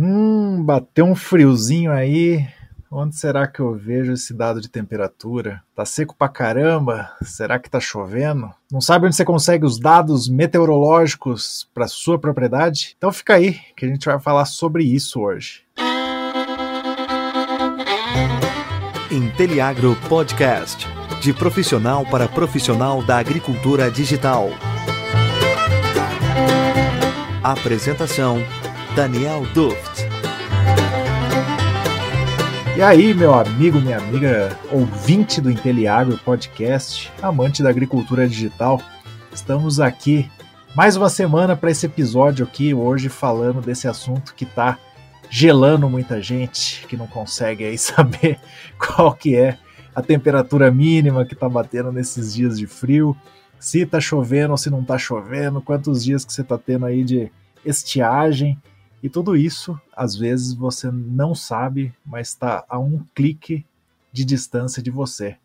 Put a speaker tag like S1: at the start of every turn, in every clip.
S1: Hum, bateu um friozinho aí. Onde será que eu vejo esse dado de temperatura? Tá seco pra caramba? Será que tá chovendo? Não sabe onde você consegue os dados meteorológicos para sua propriedade? Então fica aí que a gente vai falar sobre isso hoje.
S2: Inteliagro Podcast de profissional para profissional da agricultura digital. Apresentação: Daniel Duft.
S1: E aí, meu amigo, minha amiga, ouvinte do Inteliagro Podcast, amante da agricultura digital, estamos aqui mais uma semana para esse episódio aqui, hoje falando desse assunto que está gelando muita gente, que não consegue aí saber qual que é a temperatura mínima que está batendo nesses dias de frio, se está chovendo ou se não está chovendo, quantos dias que você está tendo aí de estiagem. E tudo isso, às vezes, você não sabe, mas está a um clique de distância de você.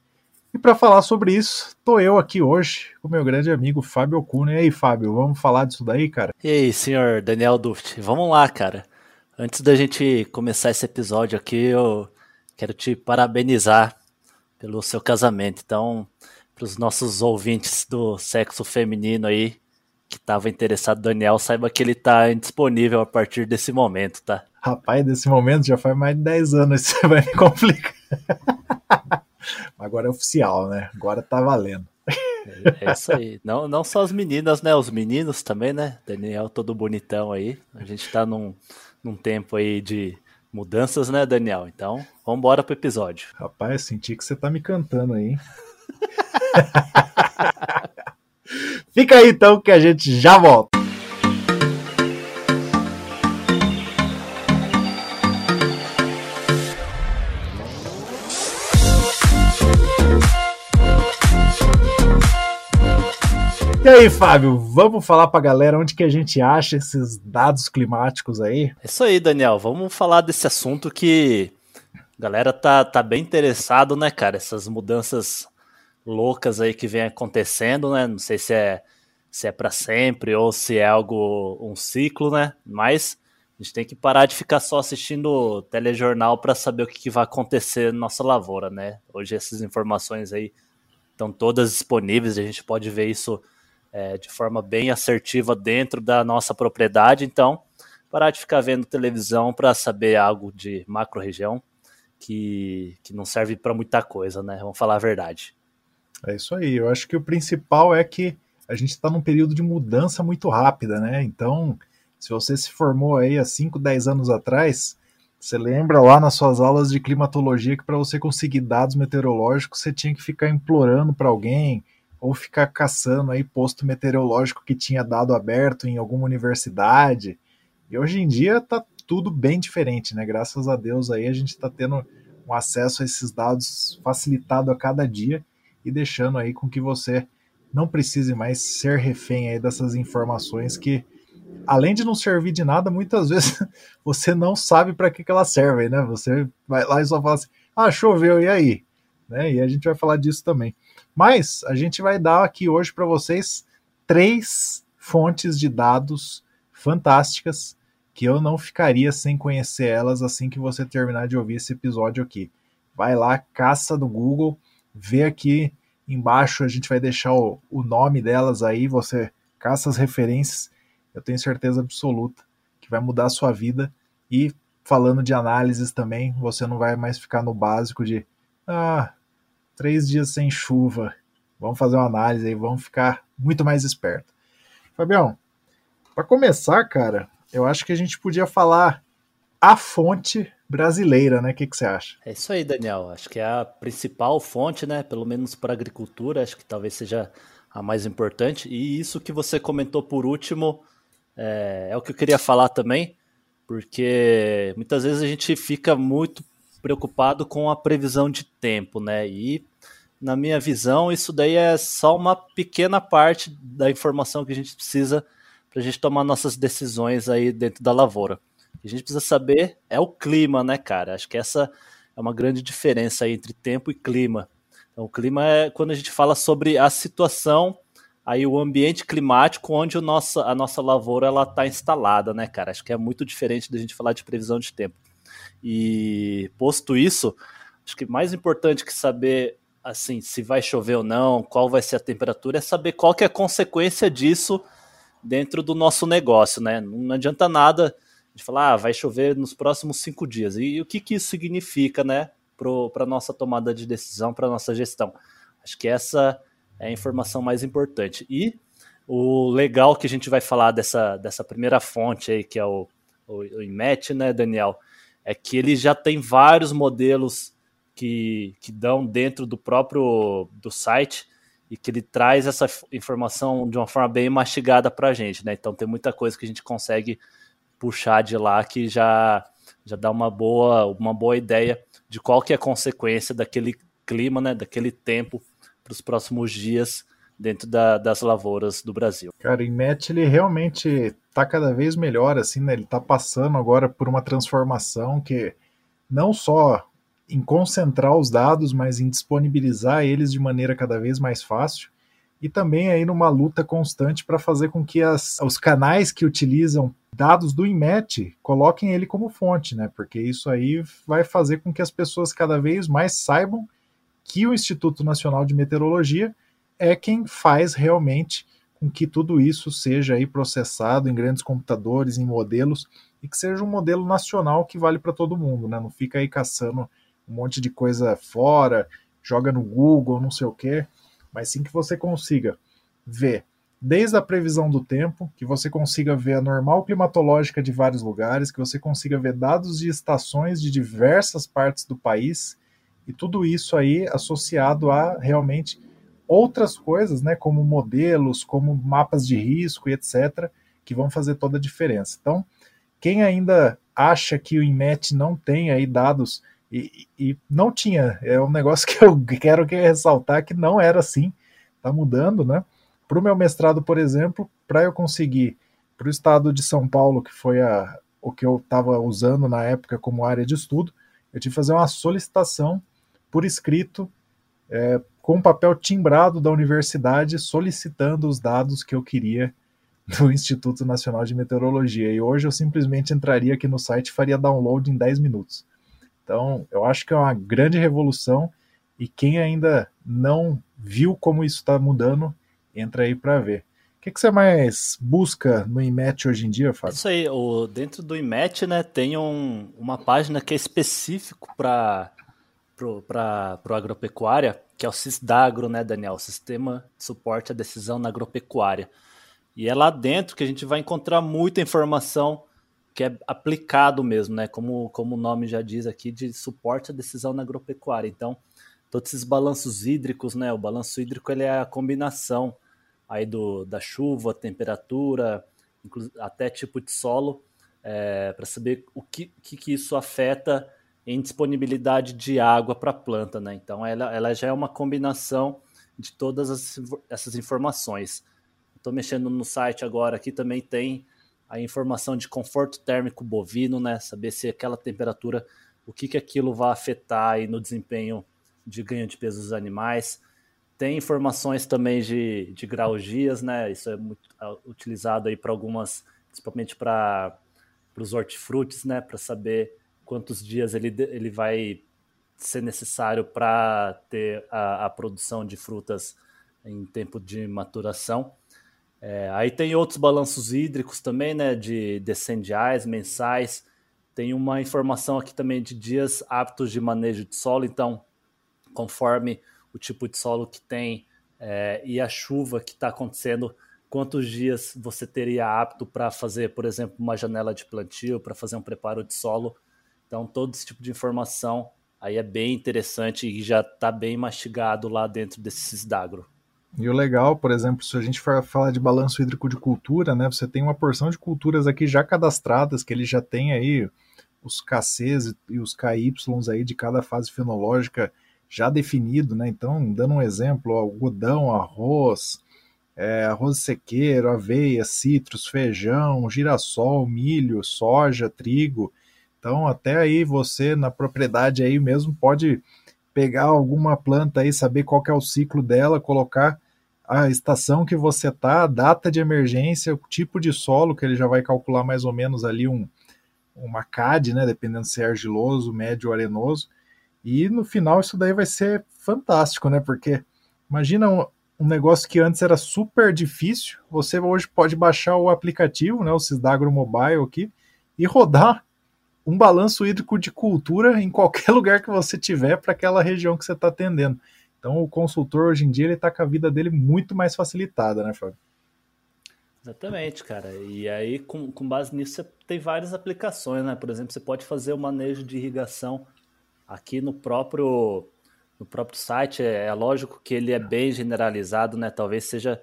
S1: E para falar sobre isso, tô eu aqui hoje com meu grande amigo Fábio Cunha. E aí, Fábio, vamos falar disso daí, cara?
S3: E aí, senhor Daniel Duft, vamos lá, cara. Antes da gente começar esse episódio aqui, eu quero te parabenizar pelo seu casamento. Então, para os nossos ouvintes do sexo feminino aí, que estava interessado no Daniel, saiba que ele está indisponível a partir desse momento, tá?
S1: Rapaz, desse momento já faz mais de 10 anos, isso vai me complicar. Agora é oficial, né? Agora tá valendo.
S3: É isso aí. Não, não só as meninas, né? Os meninos também, né? Daniel todo bonitão aí. A gente tá num, num tempo aí de mudanças, né, Daniel? Então, vamos embora pro episódio.
S1: Rapaz, senti que você tá me cantando aí. Fica aí então que a gente já volta. E aí, Fábio, vamos falar pra galera onde que a gente acha esses dados climáticos aí?
S3: É isso aí, Daniel. Vamos falar desse assunto que a galera tá, tá bem interessado, né, cara? Essas mudanças loucas aí que vem acontecendo, né? Não sei se é se é para sempre ou se é algo um ciclo, né? Mas a gente tem que parar de ficar só assistindo telejornal para saber o que, que, vai acontecer na nossa lavoura, né? Hoje essas informações aí estão todas disponíveis, a gente pode ver isso é, de forma bem assertiva dentro da nossa propriedade. Então, parar de ficar vendo televisão para saber algo de macro-região que, que não serve para muita coisa, né? Vamos falar a verdade.
S1: É isso aí. Eu acho que o principal é que a gente está num período de mudança muito rápida, né? Então, se você se formou aí há 5, 10 anos atrás, você lembra lá nas suas aulas de climatologia que para você conseguir dados meteorológicos você tinha que ficar implorando para alguém ou ficar caçando aí posto meteorológico que tinha dado aberto em alguma universidade. E hoje em dia tá tudo bem diferente, né? Graças a Deus aí a gente está tendo um acesso a esses dados facilitado a cada dia e deixando aí com que você não precise mais ser refém aí dessas informações que, além de não servir de nada, muitas vezes você não sabe para que, que elas servem, né? Você vai lá e só fala assim, ah, choveu, e aí? Né? E a gente vai falar disso também. Mas a gente vai dar aqui hoje para vocês três fontes de dados fantásticas que eu não ficaria sem conhecer elas assim que você terminar de ouvir esse episódio aqui. Vai lá, caça no Google, vê aqui embaixo, a gente vai deixar o, o nome delas aí, você caça as referências, eu tenho certeza absoluta que vai mudar a sua vida. E falando de análises também, você não vai mais ficar no básico de ah, três dias sem chuva, vamos fazer uma análise aí, vamos ficar muito mais esperto. Fabião, para começar, cara, eu acho que a gente podia falar a fonte brasileira, né? O que, que você acha?
S3: É isso aí, Daniel. Acho que é a principal fonte, né? Pelo menos para a agricultura, acho que talvez seja a mais importante. E isso que você comentou por último é, é o que eu queria falar também, porque muitas vezes a gente fica muito preocupado com a previsão de tempo, né? E na minha visão, isso daí é só uma pequena parte da informação que a gente precisa para a gente tomar nossas decisões aí dentro da lavoura a gente precisa saber é o clima, né, cara? Acho que essa é uma grande diferença entre tempo e clima. Então, o clima é quando a gente fala sobre a situação aí o ambiente climático onde o nossa, a nossa lavoura ela está instalada, né, cara? Acho que é muito diferente da gente falar de previsão de tempo. E posto isso, acho que mais importante que saber assim se vai chover ou não, qual vai ser a temperatura, é saber qual que é a consequência disso dentro do nosso negócio, né? Não adianta nada de falar, ah, vai chover nos próximos cinco dias. E, e o que, que isso significa, né, para a nossa tomada de decisão, para a nossa gestão? Acho que essa é a informação mais importante. E o legal que a gente vai falar dessa, dessa primeira fonte aí, que é o, o, o IMET, né, Daniel, é que ele já tem vários modelos que, que dão dentro do próprio do site e que ele traz essa informação de uma forma bem mastigada para a gente, né? Então tem muita coisa que a gente consegue puxar de lá que já já dá uma boa uma boa ideia de qual que é a consequência daquele clima, né? Daquele tempo para os próximos dias dentro da, das lavouras do Brasil.
S1: Cara, o IMET ele realmente está cada vez melhor, assim, né? Ele está passando agora por uma transformação que não só em concentrar os dados, mas em disponibilizar eles de maneira cada vez mais fácil e também aí numa luta constante para fazer com que as, os canais que utilizam dados do IMET coloquem ele como fonte, né? Porque isso aí vai fazer com que as pessoas cada vez mais saibam que o Instituto Nacional de Meteorologia é quem faz realmente com que tudo isso seja aí processado em grandes computadores, em modelos, e que seja um modelo nacional que vale para todo mundo, né? Não fica aí caçando um monte de coisa fora, joga no Google, não sei o quê, mas sim que você consiga ver desde a previsão do tempo, que você consiga ver a normal climatológica de vários lugares, que você consiga ver dados de estações de diversas partes do país e tudo isso aí associado a realmente outras coisas, né, como modelos, como mapas de risco e etc, que vão fazer toda a diferença. Então, quem ainda acha que o INMET não tem aí dados e, e não tinha, é um negócio que eu quero que ressaltar que não era assim, tá mudando, né? Para o meu mestrado, por exemplo, para eu conseguir para o estado de São Paulo, que foi a, o que eu estava usando na época como área de estudo, eu tive que fazer uma solicitação por escrito, é, com papel timbrado da universidade, solicitando os dados que eu queria do Instituto Nacional de Meteorologia. E hoje eu simplesmente entraria aqui no site e faria download em 10 minutos. Então, eu acho que é uma grande revolução e quem ainda não viu como isso está mudando, entra aí para ver. O que, que, você mais busca no IMET hoje em dia, Fábio?
S3: Isso aí, o, dentro do IMET né, tem um, uma página que é específico para para agropecuária, que é o CISDAGRO, né, Daniel? Sistema de Suporte à Decisão na Agropecuária. E é lá dentro que a gente vai encontrar muita informação que é aplicado mesmo, né? Como, como o nome já diz aqui, de suporte à decisão na agropecuária. Então, todos esses balanços hídricos, né? O balanço hídrico ele é a combinação aí do, da chuva, temperatura, até tipo de solo, é, para saber o que, que, que isso afeta em disponibilidade de água para a planta, né? Então ela, ela já é uma combinação de todas as, essas informações. Estou mexendo no site agora, aqui também tem a informação de conforto térmico bovino, né? Saber se aquela temperatura, o que, que aquilo vai afetar aí no desempenho de ganho de peso dos animais. Tem informações também de, de graugias, né? Isso é muito ah, utilizado aí para algumas, principalmente para os hortifrutis, né? Para saber quantos dias ele, ele vai ser necessário para ter a, a, produção de frutas em tempo de maturação. É, aí tem outros balanços hídricos também, né, de descendiais, mensais. Tem uma informação aqui também de dias aptos de manejo de solo, então, conforme o tipo de solo que tem é, e a chuva que está acontecendo, quantos dias você teria apto para fazer, por exemplo, uma janela de plantio, para fazer um preparo de solo então, todo esse tipo de informação aí é bem interessante e já está bem mastigado lá dentro desse Dagro.
S1: E o legal, por exemplo, se a gente for falar de balanço hídrico de cultura, né, você tem uma porção de culturas aqui já cadastradas, que ele já tem aí os KCs e os KYs aí de cada fase fenológica já definido, né? Então, dando um exemplo, algodão, arroz, é, arroz sequeiro, aveia, citros, feijão, girassol, milho, soja, trigo, então, até aí você na propriedade aí mesmo pode pegar alguma planta aí, saber qual é o ciclo dela, colocar a estação que você tá, a data de emergência, o tipo de solo, que ele já vai calcular mais ou menos ali um, uma CAD, né, dependendo se é argiloso, médio ou arenoso. E no final isso daí vai ser fantástico, né? Porque imagina um, um negócio que antes era super difícil, você hoje pode baixar o aplicativo, né, o Cisdagro Mobile aqui, e rodar um balanço hídrico de cultura em qualquer lugar que você tiver para aquela região que você está atendendo. Então o consultor hoje em dia ele está com a vida dele muito mais facilitada, né, Fábio?
S3: Exatamente, cara. E aí, com, com base nisso, você tem várias aplicações, né? Por exemplo, você pode fazer o manejo de irrigação aqui no próprio no próprio site. É, é lógico que ele é bem generalizado, né? Talvez seja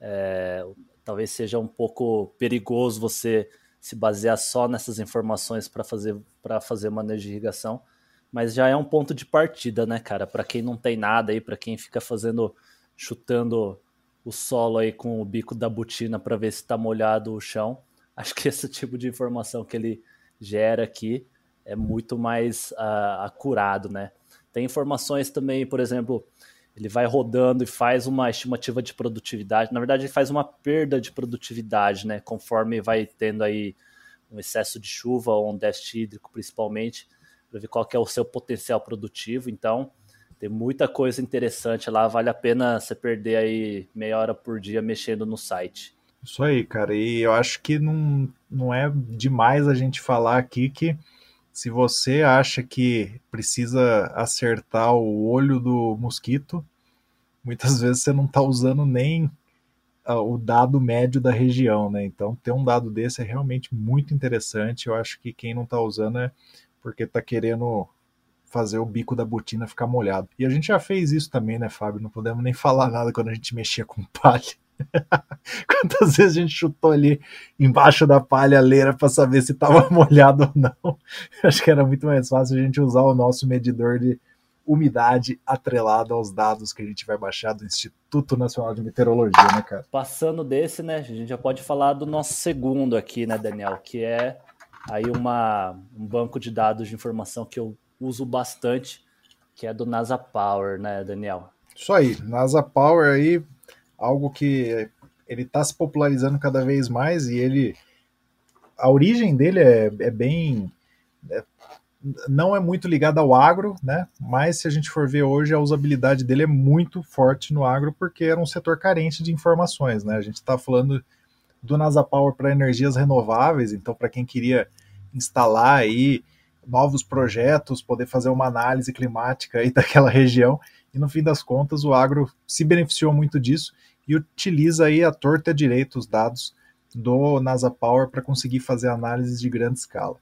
S3: é, talvez seja um pouco perigoso você se basear só nessas informações para fazer para fazer manejo de irrigação, mas já é um ponto de partida, né, cara? Para quem não tem nada aí, para quem fica fazendo chutando o solo aí com o bico da botina para ver se está molhado o chão. Acho que esse tipo de informação que ele gera aqui é muito mais uh, acurado, né? Tem informações também, por exemplo, ele vai rodando e faz uma estimativa de produtividade. Na verdade, ele faz uma perda de produtividade, né? Conforme vai tendo aí um excesso de chuva ou um déficit hídrico, principalmente, para ver qual é o seu potencial produtivo. Então, tem muita coisa interessante lá, vale a pena você perder aí meia hora por dia mexendo no site.
S1: Isso aí, cara. E eu acho que não, não é demais a gente falar aqui que se você acha que precisa acertar o olho do mosquito, muitas vezes você não está usando nem o dado médio da região, né? Então, ter um dado desse é realmente muito interessante. Eu acho que quem não está usando é porque está querendo fazer o bico da botina ficar molhado. E a gente já fez isso também, né, Fábio? Não podemos nem falar nada quando a gente mexia com palha. Quantas vezes a gente chutou ali embaixo da palhaleira para saber se estava molhado ou não? Acho que era muito mais fácil a gente usar o nosso medidor de umidade atrelado aos dados que a gente vai baixar do Instituto Nacional de Meteorologia, né, cara?
S3: Passando desse, né, a gente já pode falar do nosso segundo aqui, né, Daniel, que é aí uma, um banco de dados de informação que eu uso bastante, que é do NASA Power, né, Daniel?
S1: Isso aí, NASA Power aí, algo que ele está se popularizando cada vez mais e ele, a origem dele é, é bem, é, não é muito ligada ao agro, né? Mas se a gente for ver hoje, a usabilidade dele é muito forte no agro porque era um setor carente de informações, né? A gente está falando do NASA Power para energias renováveis, então para quem queria instalar aí novos projetos, poder fazer uma análise climática aí daquela região. E no fim das contas, o agro se beneficiou muito disso e utiliza aí a torta direito os dados do NASA Power para conseguir fazer análises de grande escala.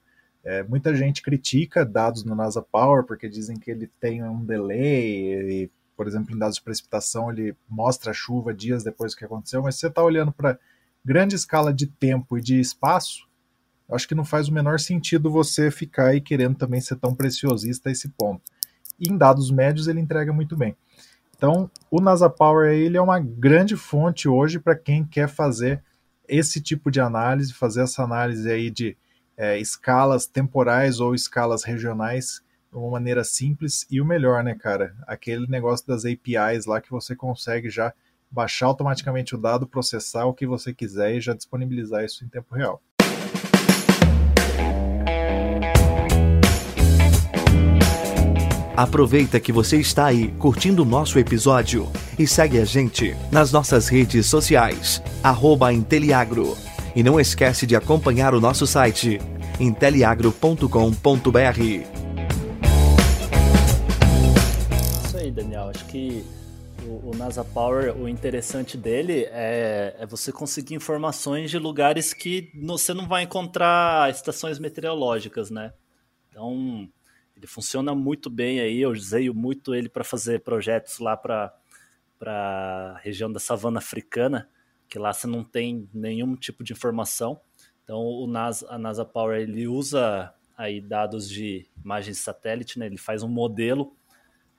S1: É, muita gente critica dados no NASA Power porque dizem que ele tem um delay, e, por exemplo, em dados de precipitação ele mostra a chuva dias depois que aconteceu, mas se você está olhando para grande escala de tempo e de espaço, acho que não faz o menor sentido você ficar aí querendo também ser tão preciosista a esse ponto. E em dados médios ele entrega muito bem. Então, o NASA Power ele é uma grande fonte hoje para quem quer fazer esse tipo de análise, fazer essa análise aí de é, escalas temporais ou escalas regionais de uma maneira simples e o melhor, né, cara? Aquele negócio das APIs lá que você consegue já baixar automaticamente o dado, processar o que você quiser e já disponibilizar isso em tempo real.
S2: Aproveita que você está aí curtindo o nosso episódio e segue a gente nas nossas redes sociais, Inteliagro. E não esquece de acompanhar o nosso site, inteliagro.com.br.
S3: Isso aí, Daniel. Acho que o, o NASA Power, o interessante dele é, é, você conseguir informações de lugares que você não vai encontrar estações meteorológicas, né? Então, ele funciona muito bem aí, eu usei muito ele para fazer projetos lá para a região da savana africana, que lá você não tem nenhum tipo de informação. Então o NASA, a NASA Power ele usa aí dados de imagens satélite, né? ele faz um modelo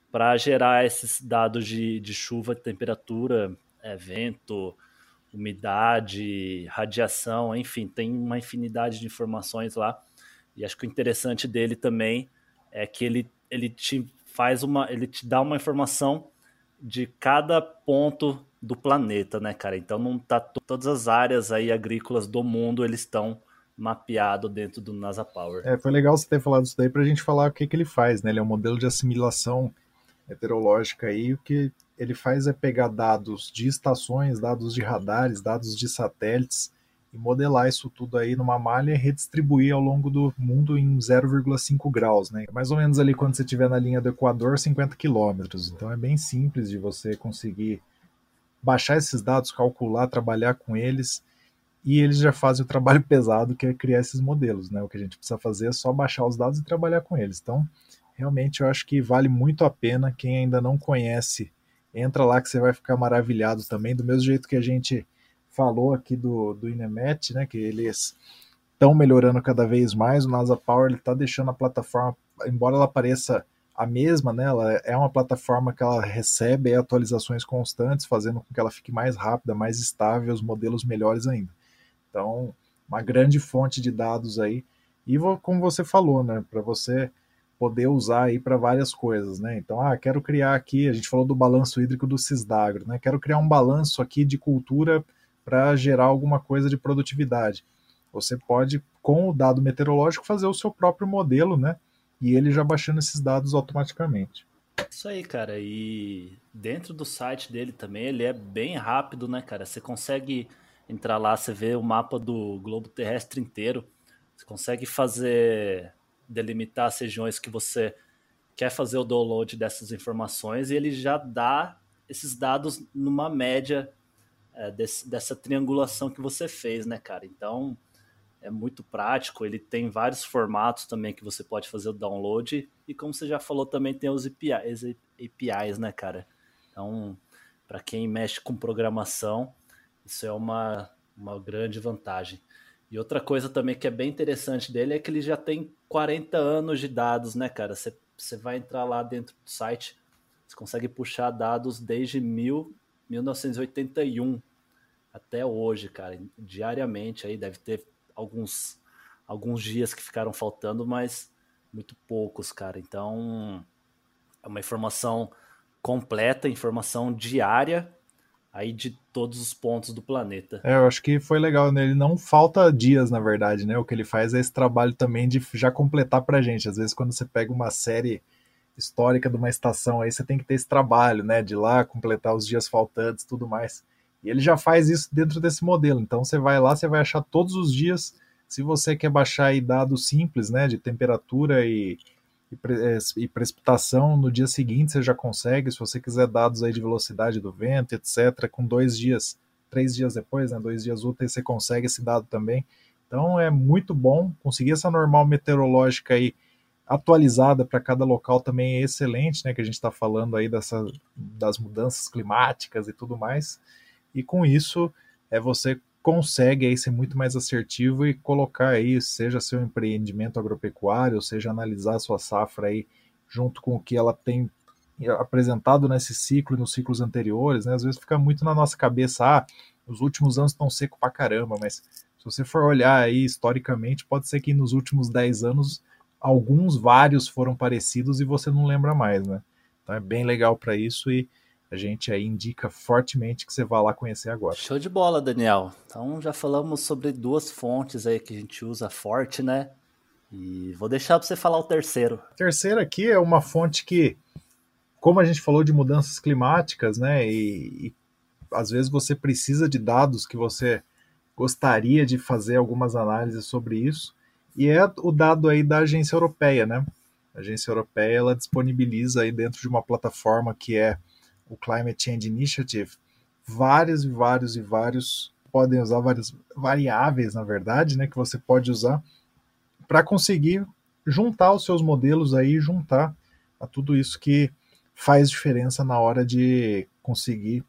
S3: para gerar esses dados de, de chuva, temperatura, é, vento, umidade, radiação, enfim, tem uma infinidade de informações lá. E acho que o interessante dele também é que ele, ele te faz uma, ele te dá uma informação de cada ponto do planeta, né, cara? Então não tá todas as áreas aí agrícolas do mundo eles estão mapeado dentro do NASA Power.
S1: É, foi legal você ter falado isso daí para a gente falar o que, que ele faz, né? Ele é um modelo de assimilação meteorológica aí, o que ele faz é pegar dados de estações, dados de radares, dados de satélites e modelar isso tudo aí numa malha e redistribuir ao longo do mundo em 0,5 graus, né? Mais ou menos ali quando você estiver na linha do Equador, 50 quilômetros. Então é bem simples de você conseguir baixar esses dados, calcular, trabalhar com eles e eles já fazem o trabalho pesado que é criar esses modelos, né? O que a gente precisa fazer é só baixar os dados e trabalhar com eles. Então, realmente eu acho que vale muito a pena. Quem ainda não conhece, entra lá que você vai ficar maravilhado também, do mesmo jeito que a gente falou aqui do, do Inemet, né? Que eles estão melhorando cada vez mais. O NASA Power está deixando a plataforma, embora ela pareça a mesma, né? Ela é uma plataforma que ela recebe atualizações constantes, fazendo com que ela fique mais rápida, mais estável, os modelos melhores ainda. Então, uma grande fonte de dados aí. E como você falou, né, para você poder usar aí para várias coisas, né? Então, ah, quero criar aqui, a gente falou do balanço hídrico do Cisdagro, né? Quero criar um balanço aqui de cultura para gerar alguma coisa de produtividade. Você pode, com o dado meteorológico, fazer o seu próprio modelo, né? E ele já baixando esses dados automaticamente.
S3: Isso aí, cara. E dentro do site dele também, ele é bem rápido, né, cara? Você consegue entrar lá, você vê o mapa do globo terrestre inteiro. Você consegue fazer delimitar as regiões que você quer fazer o download dessas informações e ele já dá esses dados numa média é, desse, dessa triangulação que você fez, né, cara? Então é muito prático. Ele tem vários formatos também que você pode fazer o download e como você já falou também tem os APIs, APIs né, cara? Então para quem mexe com programação isso é uma, uma grande vantagem. E outra coisa também que é bem interessante dele é que ele já tem 40 anos de dados, né, cara? Você, você vai entrar lá dentro do site, você consegue puxar dados desde mil, 1981 até hoje, cara, diariamente aí deve ter alguns alguns dias que ficaram faltando, mas muito poucos, cara. Então, é uma informação completa, informação diária aí de todos os pontos do planeta.
S1: É, eu acho que foi legal, né? Ele não falta dias, na verdade, né? O que ele faz é esse trabalho também de já completar pra gente. Às vezes, quando você pega uma série histórica de uma estação, aí você tem que ter esse trabalho, né? De lá completar os dias faltantes tudo mais. E ele já faz isso dentro desse modelo. Então, você vai lá, você vai achar todos os dias. Se você quer baixar aí dados simples, né? De temperatura e e, é, e, precipitação no dia seguinte você já consegue, se você quiser dados aí de velocidade do vento, etc., com dois dias, três dias depois, né, dois dias úteis, você consegue esse dado também. Então é muito bom, conseguir essa normal meteorológica aí atualizada para cada local também é excelente, né, que a gente está falando aí dessa, das mudanças climáticas e tudo mais, e com isso é você consegue aí ser muito mais assertivo e colocar aí, seja seu empreendimento agropecuário, seja analisar a sua safra aí junto com o que ela tem apresentado nesse ciclo e nos ciclos anteriores, né? Às vezes fica muito na nossa cabeça, ah, os últimos anos estão seco pra caramba, mas se você for olhar aí historicamente, pode ser que nos últimos 10 anos alguns, vários foram parecidos e você não lembra mais, né? Então é bem legal para isso e a gente aí indica fortemente que você vá lá conhecer agora.
S3: Show de bola, Daniel. Então já falamos sobre duas fontes aí que a gente usa forte, né? E vou deixar para você falar o terceiro.
S1: A terceira aqui é uma fonte que, como a gente falou de mudanças climáticas, né? E, e às vezes você precisa de dados que você gostaria de fazer algumas análises sobre isso. E é o dado aí da agência europeia, né? A agência europeia ela disponibiliza aí dentro de uma plataforma que é o Climate Change Initiative, vários e vários e vários podem usar várias variáveis, na verdade, né, que você pode usar para conseguir juntar os seus modelos aí, juntar a tudo isso que faz diferença na hora de conseguir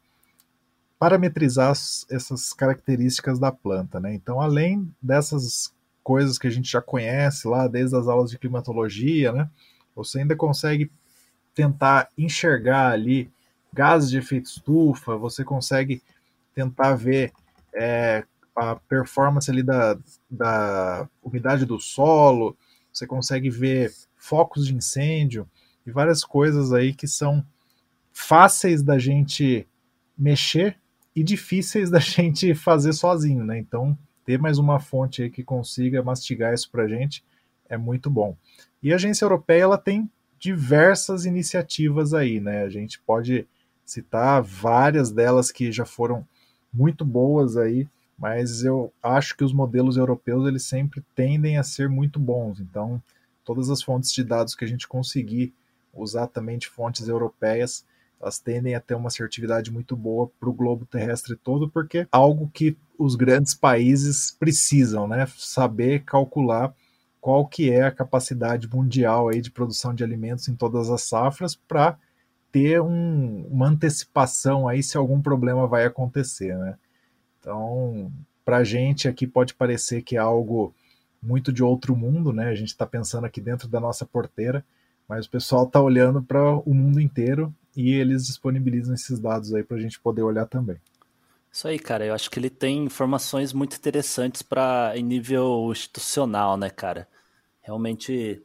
S1: parametrizar essas características da planta, né? Então, além dessas coisas que a gente já conhece lá desde as aulas de climatologia, né? Você ainda consegue tentar enxergar ali gases de efeito estufa, você consegue tentar ver é, a performance ali da, da umidade do solo, você consegue ver focos de incêndio e várias coisas aí que são fáceis da gente mexer e difíceis da gente fazer sozinho, né? Então, ter mais uma fonte aí que consiga mastigar isso para a gente é muito bom. E a agência europeia ela tem diversas iniciativas aí, né? A gente pode citar várias delas que já foram muito boas aí, mas eu acho que os modelos europeus eles sempre tendem a ser muito bons. Então, todas as fontes de dados que a gente conseguir usar também de fontes europeias, elas tendem a ter uma assertividade muito boa para o globo terrestre todo, porque é algo que os grandes países precisam, né? Saber calcular qual que é a capacidade mundial aí de produção de alimentos em todas as safras para ter um, uma antecipação aí se algum problema vai acontecer, né? Então, para a gente aqui pode parecer que é algo muito de outro mundo, né? A gente está pensando aqui dentro da nossa porteira, mas o pessoal está olhando para o mundo inteiro e eles disponibilizam esses dados aí para a gente poder olhar também.
S3: Isso aí, cara. Eu acho que ele tem informações muito interessantes para em nível institucional, né, cara? Realmente,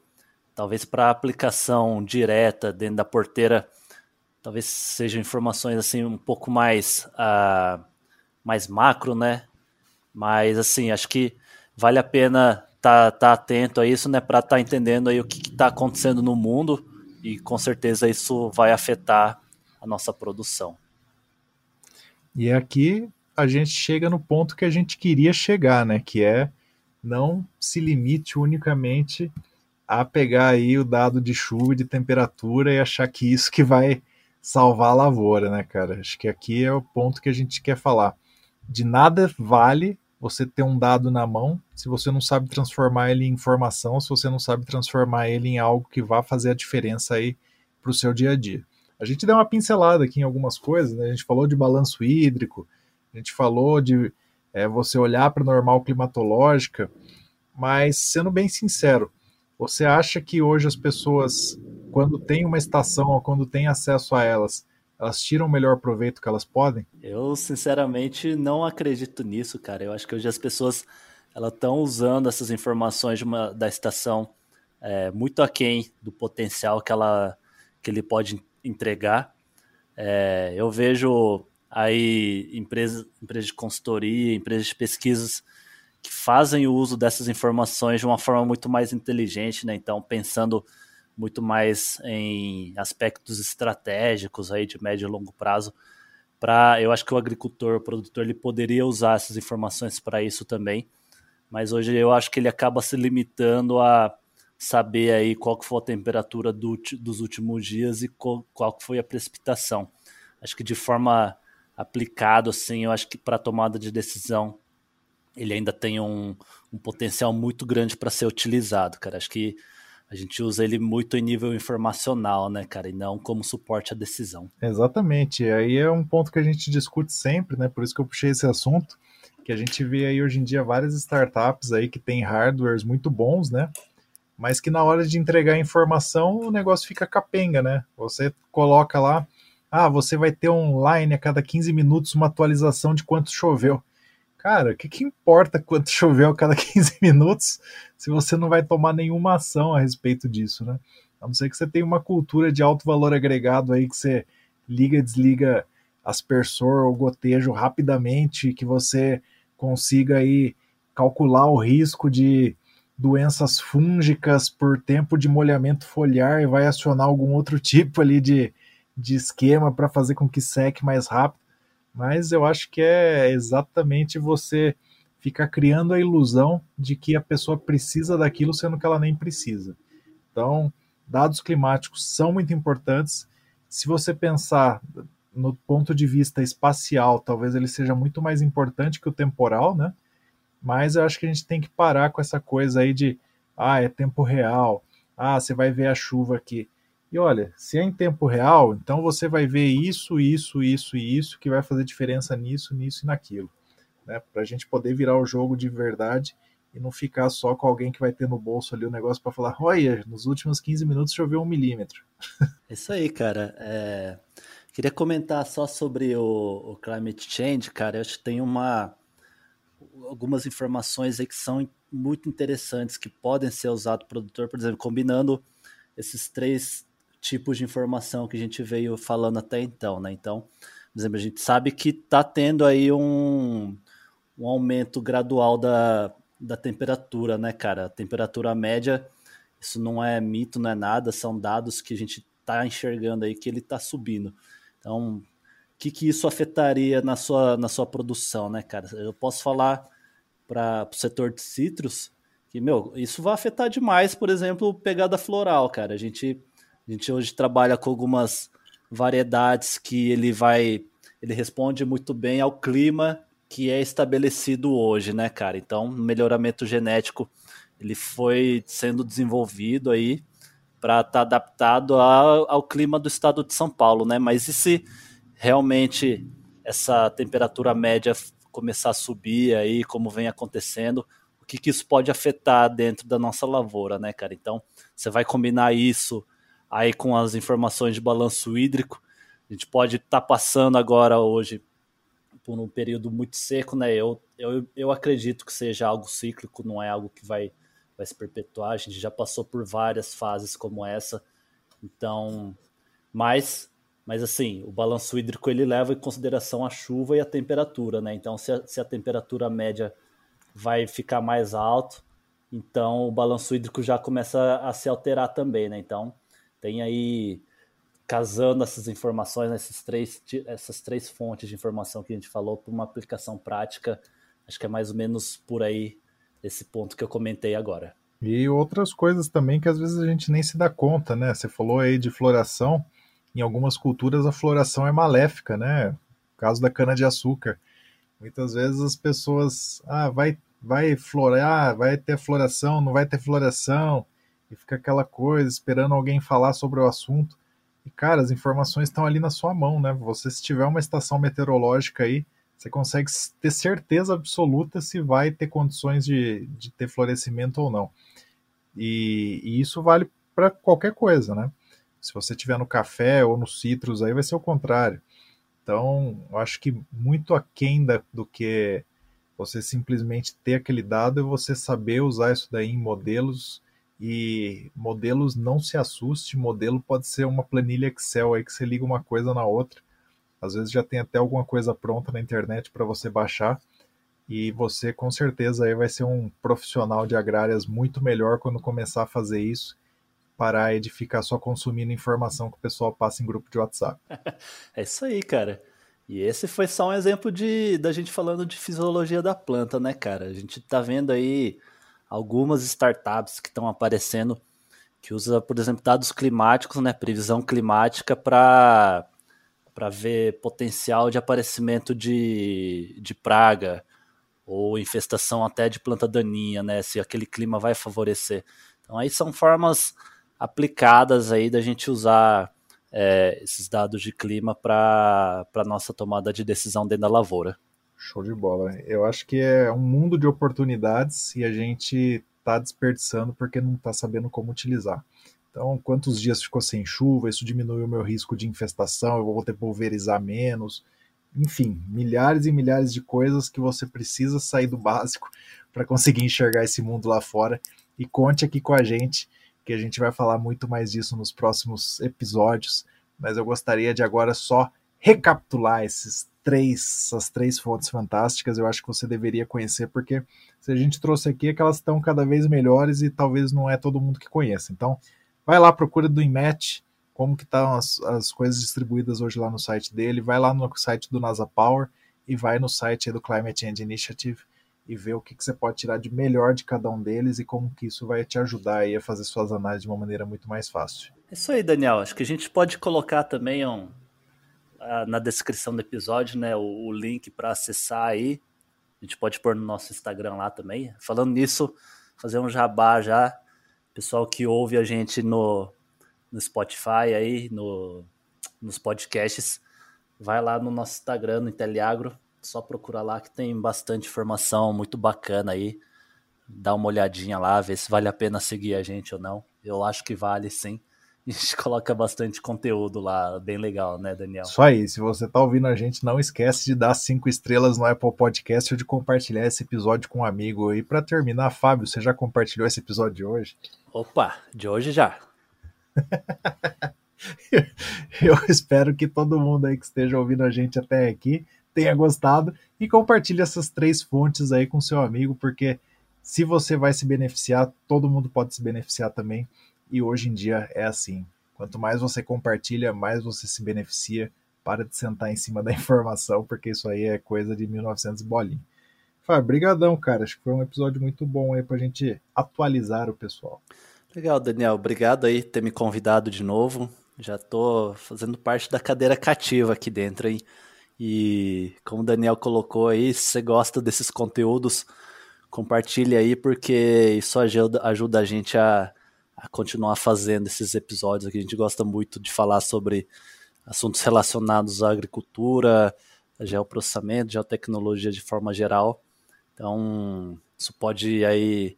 S3: talvez para aplicação direta dentro da porteira, talvez sejam informações assim um pouco mais uh, mais macro, né? Mas assim, acho que vale a pena estar tá, tá atento a isso, né? Para estar tá entendendo aí o que está acontecendo no mundo e com certeza isso vai afetar a nossa produção.
S1: E aqui a gente chega no ponto que a gente queria chegar, né? Que é não se limite unicamente a pegar aí o dado de chuva e de temperatura e achar que isso que vai salvar a lavoura, né, cara? Acho que aqui é o ponto que a gente quer falar. De nada vale você ter um dado na mão se você não sabe transformar ele em informação, se você não sabe transformar ele em algo que vá fazer a diferença aí para o seu dia a dia. A gente deu uma pincelada aqui em algumas coisas, né? a gente falou de balanço hídrico, a gente falou de é, você olhar para a normal climatológica, mas sendo bem sincero, você acha que hoje as pessoas, quando tem uma estação ou quando tem acesso a elas, elas tiram o melhor proveito que elas podem?
S3: Eu, sinceramente, não acredito nisso, cara. Eu acho que hoje as pessoas estão usando essas informações uma, da estação é, muito aquém do potencial que, ela, que ele pode entregar. É, eu vejo aí empresas, empresas de consultoria, empresas de pesquisas que fazem o uso dessas informações de uma forma muito mais inteligente, né? Então, pensando muito mais em aspectos estratégicos aí de médio e longo prazo. Para, eu acho que o agricultor, o produtor, ele poderia usar essas informações para isso também, mas hoje eu acho que ele acaba se limitando a saber aí qual que foi a temperatura do, dos últimos dias e qual, qual foi a precipitação. Acho que de forma aplicada, assim, eu acho que para tomada de decisão ele ainda tem um, um potencial muito grande para ser utilizado, cara. Acho que a gente usa ele muito em nível informacional, né, cara, e não como suporte à decisão.
S1: Exatamente. Aí é um ponto que a gente discute sempre, né? Por isso que eu puxei esse assunto, que a gente vê aí hoje em dia várias startups aí que têm hardwares muito bons, né? Mas que na hora de entregar informação o negócio fica capenga, né? Você coloca lá, ah, você vai ter online a cada 15 minutos uma atualização de quanto choveu. Cara, o que, que importa quanto choveu a cada 15 minutos se você não vai tomar nenhuma ação a respeito disso, né? A não ser que você tenha uma cultura de alto valor agregado aí que você liga e desliga aspersor ou gotejo rapidamente, que você consiga aí calcular o risco de doenças fúngicas por tempo de molhamento foliar e vai acionar algum outro tipo ali de, de esquema para fazer com que seque mais rápido mas eu acho que é exatamente você ficar criando a ilusão de que a pessoa precisa daquilo, sendo que ela nem precisa. Então, dados climáticos são muito importantes. Se você pensar no ponto de vista espacial, talvez ele seja muito mais importante que o temporal, né? Mas eu acho que a gente tem que parar com essa coisa aí de, ah, é tempo real, ah, você vai ver a chuva aqui. E olha, se é em tempo real, então você vai ver isso, isso, isso e isso que vai fazer diferença nisso, nisso e naquilo. Né? Para a gente poder virar o jogo de verdade e não ficar só com alguém que vai ter no bolso ali o negócio para falar: olha, nos últimos 15 minutos choveu um milímetro.
S3: Isso aí, cara. É... Queria comentar só sobre o, o climate change, cara. Eu acho que tem uma algumas informações aí que são muito interessantes que podem ser usadas pelo produtor, por exemplo, combinando esses três tipos de informação que a gente veio falando até então, né? Então, por exemplo, a gente sabe que está tendo aí um, um aumento gradual da, da temperatura, né, cara? A temperatura média, isso não é mito, não é nada, são dados que a gente está enxergando aí que ele está subindo. Então, o que, que isso afetaria na sua, na sua produção, né, cara? Eu posso falar para o setor de citros que, meu, isso vai afetar demais, por exemplo, pegada floral, cara. A gente, a gente hoje trabalha com algumas variedades que ele vai, ele responde muito bem ao clima que é estabelecido hoje, né, cara? Então, melhoramento genético ele foi sendo desenvolvido aí para estar tá adaptado ao, ao, clima do estado de São Paulo, né? Mas e se realmente essa temperatura média começar a subir aí, como vem acontecendo, o que, que isso pode afetar dentro da nossa lavoura, né, cara? Então, você vai combinar isso aí com as informações de balanço hídrico. A gente pode estar tá passando agora hoje por um período muito seco, né? Eu, eu, eu acredito que seja algo cíclico, não é algo que vai, vai se perpetuar. A gente já passou por várias fases como essa. Então, mas, mas assim, o balanço hídrico ele leva em consideração a chuva e a temperatura, né? Então, se a, se a temperatura média vai ficar mais alto, então o balanço hídrico já começa a se alterar também, né? Então, tem aí casando essas informações, essas três, essas três fontes de informação que a gente falou, para uma aplicação prática, acho que é mais ou menos por aí esse ponto que eu comentei agora.
S1: E outras coisas também que às vezes a gente nem se dá conta, né? Você falou aí de floração, em algumas culturas a floração é maléfica, né? O caso da cana-de-açúcar. Muitas vezes as pessoas, ah, vai, vai florar, vai ter floração, não vai ter floração, e fica aquela coisa esperando alguém falar sobre o assunto. E, cara, as informações estão ali na sua mão, né? Você, se tiver uma estação meteorológica aí, você consegue ter certeza absoluta se vai ter condições de, de ter florescimento ou não. E, e isso vale para qualquer coisa, né? Se você tiver no café ou no citros, aí vai ser o contrário. Então, eu acho que muito aquém da, do que você simplesmente ter aquele dado é você saber usar isso daí em modelos e modelos não se assuste, modelo pode ser uma planilha Excel aí que você liga uma coisa na outra. Às vezes já tem até alguma coisa pronta na internet para você baixar e você com certeza aí vai ser um profissional de agrárias muito melhor quando começar a fazer isso, parar de ficar só consumindo informação que o pessoal passa em grupo de WhatsApp.
S3: é isso aí, cara. E esse foi só um exemplo de da gente falando de fisiologia da planta, né, cara? A gente tá vendo aí algumas startups que estão aparecendo que usa, por exemplo, dados climáticos, né, previsão climática para para ver potencial de aparecimento de, de praga ou infestação até de planta daninha, né, se aquele clima vai favorecer. Então aí são formas aplicadas aí da gente usar é, esses dados de clima para nossa tomada de decisão dentro da lavoura.
S1: Show de bola. Eu acho que é um mundo de oportunidades e a gente está desperdiçando porque não está sabendo como utilizar. Então, quantos dias ficou sem chuva, isso diminui o meu risco de infestação, eu vou ter que pulverizar menos. Enfim, milhares e milhares de coisas que você precisa sair do básico para conseguir enxergar esse mundo lá fora. E conte aqui com a gente, que a gente vai falar muito mais disso nos próximos episódios. Mas eu gostaria de agora só recapitular esses três, essas três fontes fantásticas, eu acho que você deveria conhecer, porque se a gente trouxe aqui é que elas estão cada vez melhores e talvez não é todo mundo que conheça. Então, vai lá, procura do IMET, como que estão as, as coisas distribuídas hoje lá no site dele, vai lá no site do NASA Power e vai no site do Climate Change Initiative e ver o que, que você pode tirar de melhor de cada um deles e como que isso vai te ajudar aí a fazer suas análises de uma maneira muito mais fácil.
S3: É isso aí, Daniel. Acho que a gente pode colocar também um, na descrição do episódio, né, o, o link para acessar aí. A gente pode pôr no nosso Instagram lá também. Falando nisso, fazer um jabá já. Pessoal que ouve a gente no, no Spotify aí, no, nos podcasts, vai lá no nosso Instagram, no Inteliagro. Só procura lá que tem bastante informação muito bacana aí. Dá uma olhadinha lá, ver se vale a pena seguir a gente ou não. Eu acho que vale sim. A gente coloca bastante conteúdo lá, bem legal, né, Daniel?
S1: Isso aí, se você tá ouvindo a gente, não esquece de dar cinco estrelas no Apple Podcast ou de compartilhar esse episódio com um amigo. E para terminar, Fábio, você já compartilhou esse episódio de hoje?
S3: Opa, de hoje já.
S1: eu espero que todo mundo aí que esteja ouvindo a gente até aqui tenha gostado e compartilhe essas três fontes aí com seu amigo, porque se você vai se beneficiar, todo mundo pode se beneficiar também. E hoje em dia é assim. Quanto mais você compartilha, mais você se beneficia. Para de sentar em cima da informação, porque isso aí é coisa de 1900 bolinha. Fábio, brigadão, cara. Acho que foi um episódio muito bom aí pra gente atualizar o pessoal.
S3: Legal, Daniel. Obrigado aí por ter me convidado de novo. Já tô fazendo parte da cadeira cativa aqui dentro, hein? E como o Daniel colocou aí, se você gosta desses conteúdos, compartilhe aí, porque isso ajuda, ajuda a gente a a continuar fazendo esses episódios aqui. A gente gosta muito de falar sobre assuntos relacionados à agricultura, a geoprocessamento, geotecnologia de forma geral. Então, isso pode aí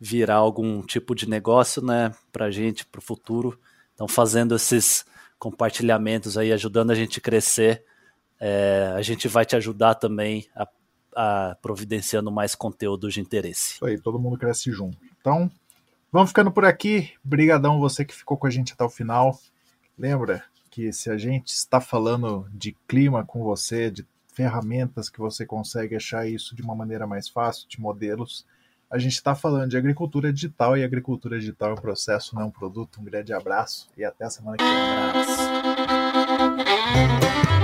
S3: virar algum tipo de negócio, né, para a gente, para o futuro. Então, fazendo esses compartilhamentos aí, ajudando a gente crescer, é, a gente vai te ajudar também a, a providenciando mais conteúdo de interesse.
S1: Isso aí, todo mundo cresce junto. Então, Vamos ficando por aqui. Brigadão você que ficou com a gente até o final. Lembra que se a gente está falando de clima com você, de ferramentas que você consegue achar isso de uma maneira mais fácil, de modelos, a gente está falando de agricultura digital e agricultura digital é um processo, não é um produto. Um grande abraço e até a semana que vem.
S3: Abraço.